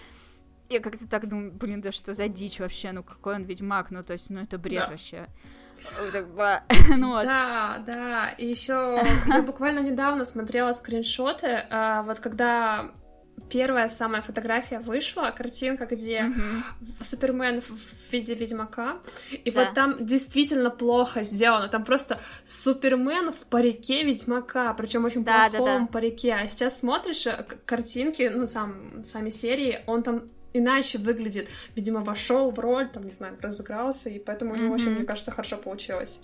я как-то так думаю, блин, да что за дичь вообще, ну какой он ведьмак, ну то есть, ну это бред да. вообще. ну, вот. Да, да. И еще я буквально недавно смотрела скриншоты, а, вот когда первая самая фотография вышла, картинка, где mm-hmm. Супермен в виде Ведьмака, и да. вот там действительно плохо сделано, там просто Супермен в парике Ведьмака, причем очень да, плохом да, да. парике, а сейчас смотришь э, картинки, ну, сам, сами серии, он там иначе выглядит, видимо, вошел в роль, там, не знаю, разыгрался, и поэтому у него очень, мне кажется, хорошо получилось.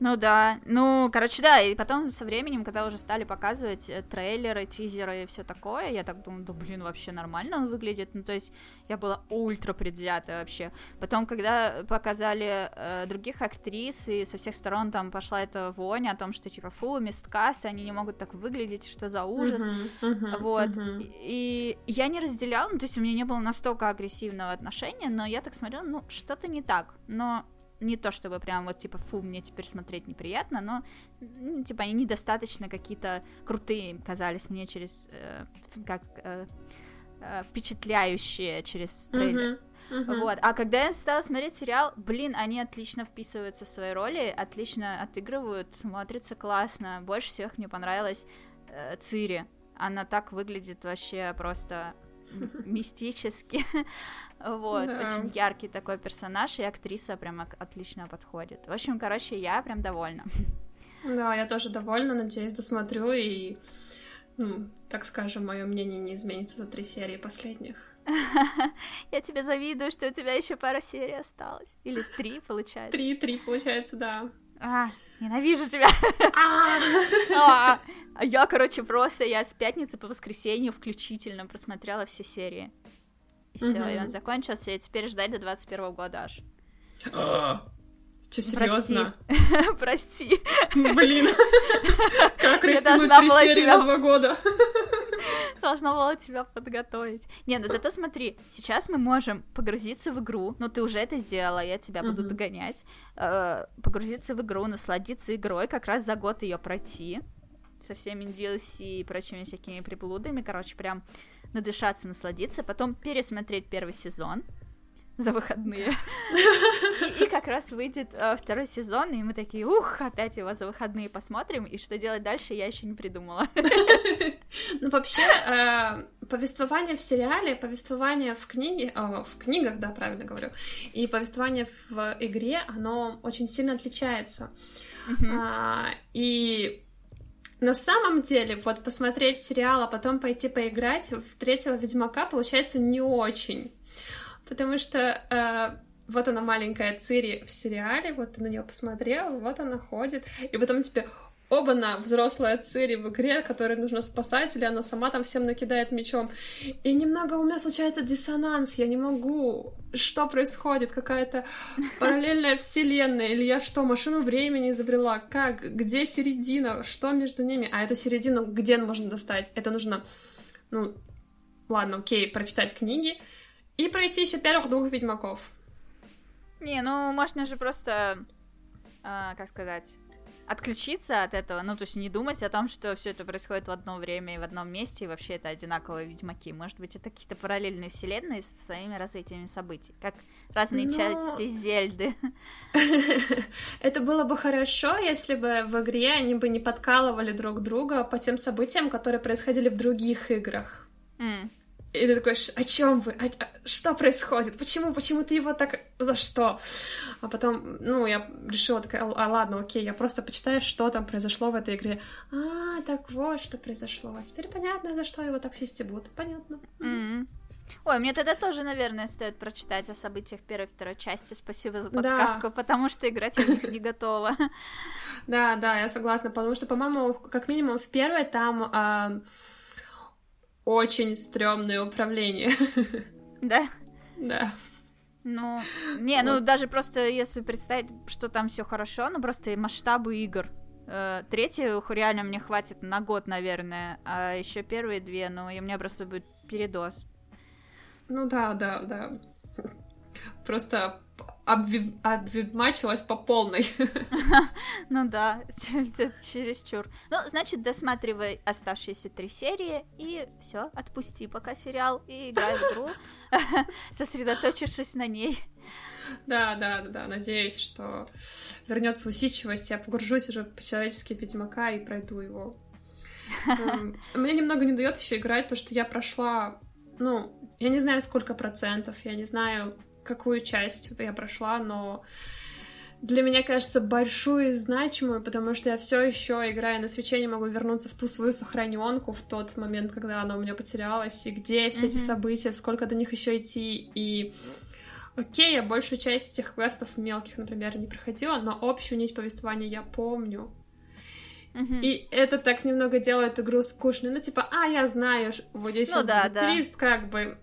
Ну да, ну, короче, да, и потом со временем, когда уже стали показывать э, трейлеры, тизеры и все такое, я так думаю, да блин, вообще нормально он выглядит, ну, то есть я была ультра предвзята вообще. Потом, когда показали э, других актрис, и со всех сторон там пошла эта вонь о том, что типа, фу, мисткаст, они не могут так выглядеть, что за ужас, uh-huh, uh-huh, вот. Uh-huh. И я не разделяла, ну, то есть у меня не было настолько агрессивного отношения, но я так смотрела, ну, что-то не так, но не то чтобы прям вот типа фу, мне теперь смотреть неприятно, но ну, типа они недостаточно какие-то крутые казались мне через э, как э, э, впечатляющие через трейлер. Uh-huh. Uh-huh. Вот. А когда я стала смотреть сериал, блин, они отлично вписываются в свои роли, отлично отыгрывают, смотрится классно. Больше всех мне понравилась э, Цири. Она так выглядит вообще просто мистически. вот, да. очень яркий такой персонаж, и актриса прям отлично подходит. В общем, короче, я прям довольна. Да, я тоже довольна, надеюсь, досмотрю, и, ну, так скажем, мое мнение не изменится за три серии последних. Я тебе завидую, что у тебя еще пара серий осталось. Или три, получается. Три, три, получается, да. А, Ненавижу тебя. А, а я, короче, просто я с пятницы по воскресенью включительно просмотрела все серии. И все, и он закончился, и теперь ждать до 21 года аж. Че, серьезно? Прости. Блин. Как растянуть три серии на два года. Должна была тебя подготовить. Не, ну зато смотри, сейчас мы можем погрузиться в игру, ну ты уже это сделала, я тебя буду догонять, э, погрузиться в игру, насладиться игрой, как раз за год ее пройти, со всеми DLC и прочими всякими приблудами, короче, прям надышаться, насладиться, потом пересмотреть первый сезон, за выходные. И, и как раз выйдет э, второй сезон, и мы такие, ух, опять его за выходные посмотрим, и что делать дальше, я еще не придумала. Ну, вообще, э, повествование в сериале, повествование в книге, в книгах, да, правильно говорю, и повествование в игре, оно очень сильно отличается. А, и на самом деле, вот посмотреть сериал, а потом пойти поиграть в третьего Ведьмака получается не очень. Потому что э, вот она маленькая Цири в сериале, вот ты на нее посмотрел, вот она ходит, и потом тебе оба на взрослая Цири в игре, которой нужно спасать, или она сама там всем накидает мечом. И немного у меня случается диссонанс, я не могу. Что происходит? Какая-то параллельная вселенная? Или я что, машину времени изобрела? Как? Где середина? Что между ними? А эту середину где можно достать? Это нужно, ну, ладно, окей, прочитать книги, и пройти еще первых двух ведьмаков. Не, ну можно же просто, э, как сказать, отключиться от этого, ну то есть не думать о том, что все это происходит в одно время и в одном месте, и вообще это одинаковые ведьмаки. Может быть, это какие-то параллельные вселенные со своими развитиями событий, как разные Но... части Зельды. Это было бы хорошо, если бы в игре они бы не подкалывали друг друга по тем событиям, которые происходили в других играх. И ты такой, о чем вы? А, а, что происходит? Почему? Почему ты его так... За что? А потом, ну, я решила такая, а ладно, окей, я просто почитаю, что там произошло в этой игре. А, так вот, что произошло. А теперь понятно, за что его так все стебут. Понятно. Mm-hmm. Ой, мне тогда тоже, наверное, стоит прочитать о событиях первой и второй части. Спасибо за подсказку, да. потому что играть я в них не готова. Да, да, я согласна, потому что, по-моему, как минимум в первой там очень стрёмное управление. Да? Да. Ну, не, ну даже просто если представить, что там все хорошо, ну просто масштабы игр. Э, третью реально мне хватит на год, наверное, а еще первые две, ну и у меня просто будет передоз. Ну да, да, да. Просто обвимачилась по полной. Ну да, чересчур. Ну, значит, досматривай оставшиеся три серии и все, отпусти пока сериал и играй в игру, сосредоточившись на ней. Да, да, да, надеюсь, что вернется усидчивость, я погружусь уже по-человечески в Ведьмака и пройду его. Эм, мне немного не дает еще играть то, что я прошла, ну, я не знаю, сколько процентов, я не знаю, какую часть я прошла, но для меня кажется большую и значимую, потому что я все еще, играя на свече, не могу вернуться в ту свою сохраненку в тот момент, когда она у меня потерялась, и где все mm-hmm. эти события, сколько до них еще идти, и Окей, я большую часть этих квестов мелких, например, не проходила, но общую нить повествования я помню. Мгм. И это так немного делает игру скучной. Ну, типа, а, я знаю, вот здесь Ну да, да. твист, как бы.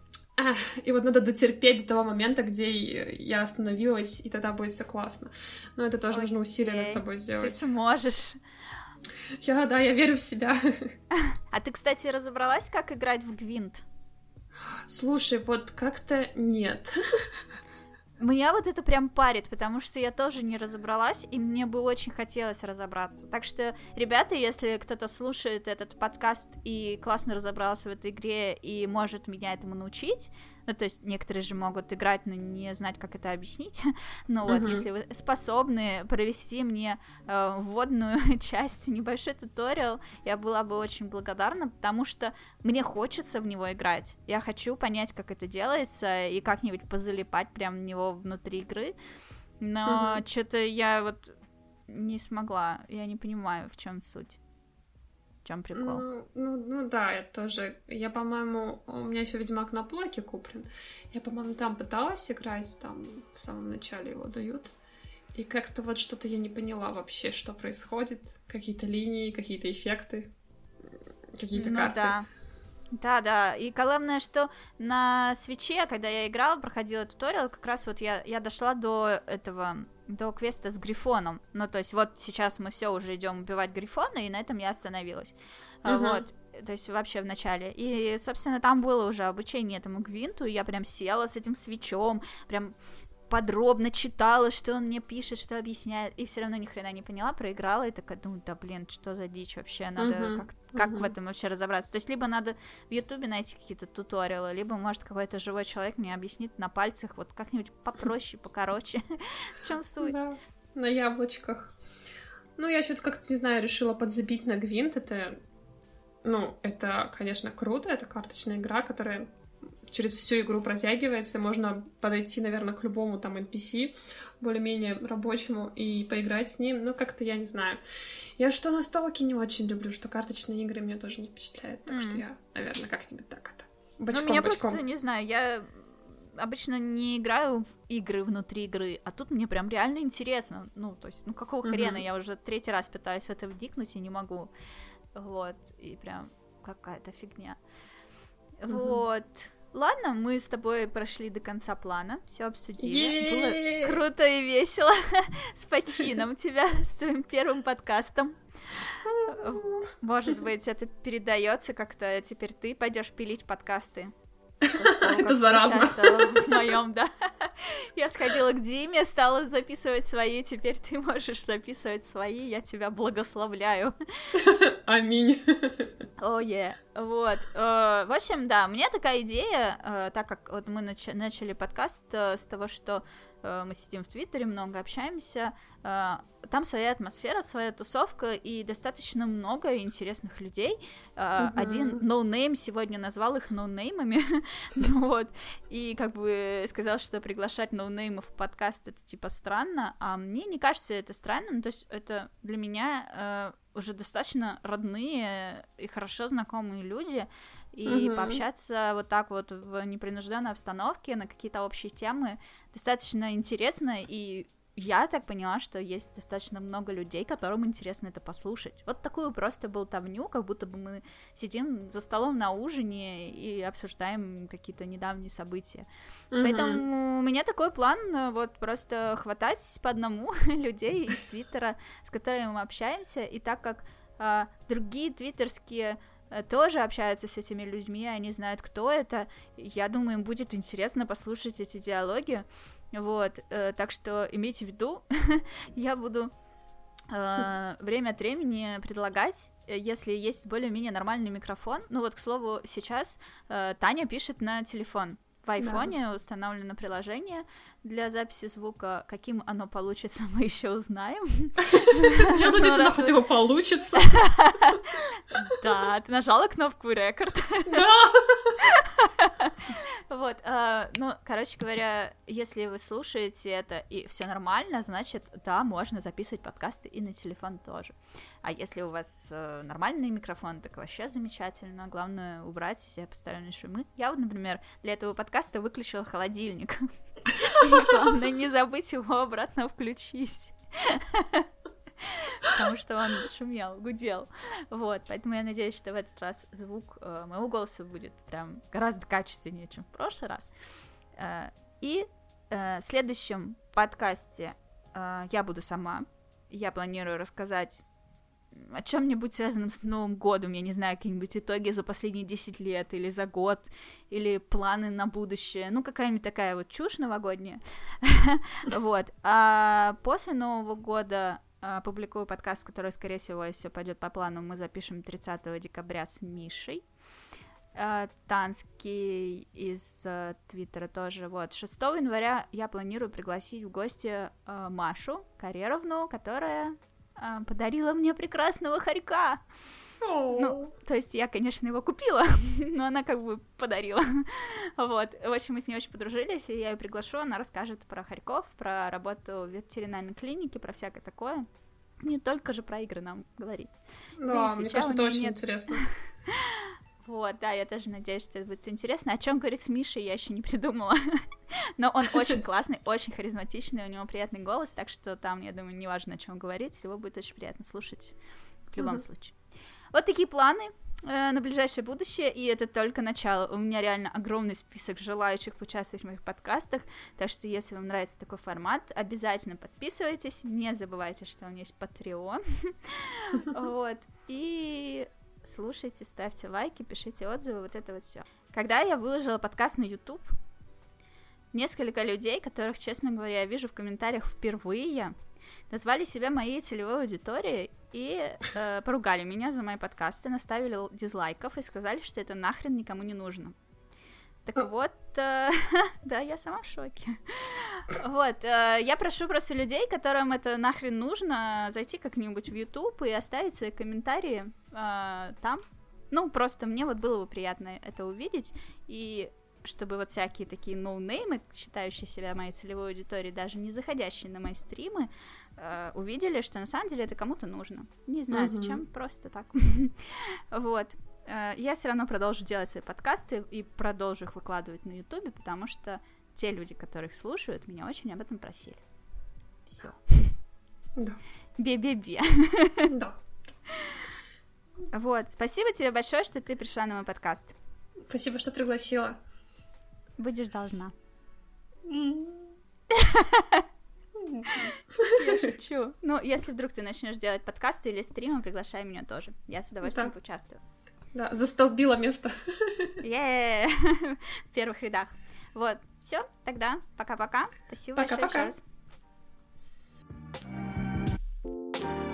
И вот надо дотерпеть до того момента, где я остановилась, и тогда будет все классно. Но это тоже нужно усилие над Окей. собой Ты сделать. сможешь. Я, да, я верю в себя. А ты, кстати, разобралась, как играть в Гвинт? Слушай, вот как-то нет. Меня вот это прям парит, потому что я тоже не разобралась, и мне бы очень хотелось разобраться. Так что, ребята, если кто-то слушает этот подкаст и классно разобрался в этой игре и может меня этому научить, ну, то есть некоторые же могут играть, но не знать, как это объяснить, но вот, Мгм. если вы способны провести мне э, вводную часть, небольшой туториал, я была бы очень благодарна, потому что мне хочется в него играть. Я хочу понять, как это делается, и как-нибудь позалипать прям в него внутри игры. Но Мгм. что-то я вот не смогла. Я не понимаю, в чем суть. В чем прикол. Ну, ну, ну да, я тоже. Я, по-моему, у меня еще Ведьмак на блоке куплен. Я, по-моему, там пыталась играть, там в самом начале его дают. И как-то вот что-то я не поняла вообще, что происходит. Какие-то линии, какие-то эффекты, какие-то ну карты. да. Да, да. И главное, что на свече, когда я играла, проходила туториал, как раз вот я, я дошла до этого, до квеста с Грифоном. Ну, то есть вот сейчас мы все уже идем убивать Грифона, и на этом я остановилась. Мгм. Вот. То есть вообще в начале. И, собственно, там было уже обучение этому Гвинту, и я прям села с этим свечом, прям подробно читала, что он мне пишет, что объясняет, и все равно ни хрена не поняла, проиграла, и такая, думаю, да блин, что за дичь вообще, надо Мгм, как, как в мгм. этом вообще разобраться. То есть либо надо в Ютубе найти какие-то туториалы, либо, может, какой-то живой человек мне объяснит на пальцах, вот как-нибудь попроще, покороче, в чем суть. Да, на яблочках. Ну, я что-то как-то, не знаю, решила подзабить на Гвинт. Это, ну, это, конечно, круто. Это карточная игра, которая через всю игру протягивается. Можно подойти, наверное, к любому там NPC, более-менее рабочему, и поиграть с ним. Ну, как-то я не знаю. Я что настолки не очень люблю, что карточные игры меня тоже не впечатляют. Так что М. я, наверное, как-нибудь так это. Ну, Бочком, меня бочком. просто, не знаю, я обычно не играю в игры внутри игры, а тут мне прям реально интересно. Ну, то есть, ну какого хрена, я уже третий раз пытаюсь в это вникнуть и не могу. Вот, и прям какая-то фигня. Вот. Ладно, мы с тобой прошли до конца плана, все обсудили. Было круто и весело. С почином тебя, с твоим первым подкастом. Может быть, это передается как-то. Теперь ты пойдешь пилить подкасты. Это заразно. В моем, да. Я сходила к Диме, стала записывать свои, теперь ты можешь записывать свои, я тебя благословляю. Аминь. Ое, вот. Э, В общем, да, у меня такая идея, э, так как вот мы нач- начали подкаст э, с того, что мы сидим в Твиттере, много общаемся, э, там своя атмосфера, своя тусовка и достаточно много интересных людей. Э, Мгм. Один ноунейм сегодня назвал их ноунеймами, ну вот, и как бы сказал, что приглашать ноунеймов в подкаст это типа странно, а мне не кажется это странным, то есть это для меня э, уже достаточно родные и хорошо знакомые люди, и Мгм. пообщаться вот так вот в непринужденной обстановке на какие-то общие темы достаточно интересно, и я так поняла, что есть достаточно много людей, которым интересно это послушать. Вот такую просто болтовню, как будто бы мы сидим за столом на ужине и обсуждаем какие-то недавние события. Поэтому у меня такой план, э, вот просто хватать по одному людей из Твиттера, с которыми мы общаемся, и так как а, другие твиттерские э, тоже общаются с этими людьми, они знают, кто это, я думаю, им будет интересно послушать эти диалоги, вот, э, так что имейте в виду, я буду э, время от времени предлагать, э, если есть более-менее нормальный микрофон. Ну вот, к слову, сейчас э, Таня пишет на телефон. В айфоне установлено приложение для записи звука. Каким оно получится, мы еще узнаем. Я надеюсь, хоть вы- его получится. Да, ты нажала кнопку рекорд. Да. Вот, а, ну, короче, говоря, если вы слушаете это и все нормально, значит, да, можно записывать подкасты и на телефон тоже. А если у вас э, нормальный микрофон, так вообще замечательно. Главное убрать все посторонние шумы. Я вот, например, для этого подкаста выключила холодильник. Главное не забыть его обратно включить. Потому что он шумел, гудел. Вот, поэтому я надеюсь, что в этот раз звук э, моего голоса будет прям гораздо качественнее, чем в прошлый раз. Э, и э, в следующем подкасте э, я буду сама. Я планирую рассказать о чем-нибудь связанном с Новым годом, я не знаю, какие-нибудь итоги за последние 10 лет или за год, или планы на будущее, ну, какая-нибудь такая вот чушь новогодняя, вот, а после Нового года публикую подкаст, который, скорее всего, все пойдет по плану, мы запишем 30 декабря с Мишей, Э, Танский из э, Твиттера тоже. Вот, 6 января я планирую пригласить в гости э, Машу Кареровну, которая подарила мне прекрасного хорька. Ну, то есть я, конечно, его купила, но она как бы подарила. вот. В общем, мы с ней очень подружились, и я ее приглашу, она расскажет про хорьков, про работу в ветеринарной клинике, про всякое такое. Не только же про игры нам говорить. Да, мне кажется, это очень нет... интересно. Вот, да, я тоже надеюсь, что это будет интересно. О чем говорит с Мишей, я еще не придумала. Но он очень классный, очень харизматичный, у него приятный голос, так что там, я думаю, неважно, о чем говорить, его будет очень приятно слушать в любом случае. Вот такие планы э, на ближайшее будущее, и это только начало. У меня реально огромный список желающих поучаствовать в моих подкастах, так что если вам нравится такой формат, обязательно подписывайтесь, не забывайте, что у меня есть Patreon, вот, и слушайте, ставьте лайки, пишите отзывы, вот это вот все. Когда я выложила подкаст на YouTube, несколько людей, которых, честно говоря, я вижу в комментариях впервые, назвали себя моей целевой аудиторией и э, поругали меня за мои подкасты, наставили дизлайков и сказали, что это нахрен никому не нужно. Так а. вот, э, да, я сама в шоке. Вот, э, я прошу просто людей, которым это нахрен нужно, зайти как-нибудь в YouTube и оставить свои комментарии э, там. Ну, просто мне вот было бы приятно это увидеть, и чтобы вот всякие такие ноунеймы, считающие себя моей целевой аудиторией, даже не заходящие на мои стримы, э, увидели, что на самом деле это кому-то нужно. Не знаю, uh-huh. зачем, просто так. вот. Э, я все равно продолжу делать свои подкасты и продолжу их выкладывать на Ютубе, потому что те люди, которые их слушают, меня очень об этом просили. Все. Да. Бе-бе-бе. Да. Вот. Спасибо тебе большое, что ты пришла на мой подкаст. Спасибо, что пригласила. Будешь должна. Я шучу. Ну, если вдруг ты начнешь делать подкасты или стримы, приглашай меня тоже. Я с удовольствием поучаствую. Да, застолбила место. Еееее, В первых рядах. Вот, все, тогда пока-пока. Спасибо большое пока. еще раз.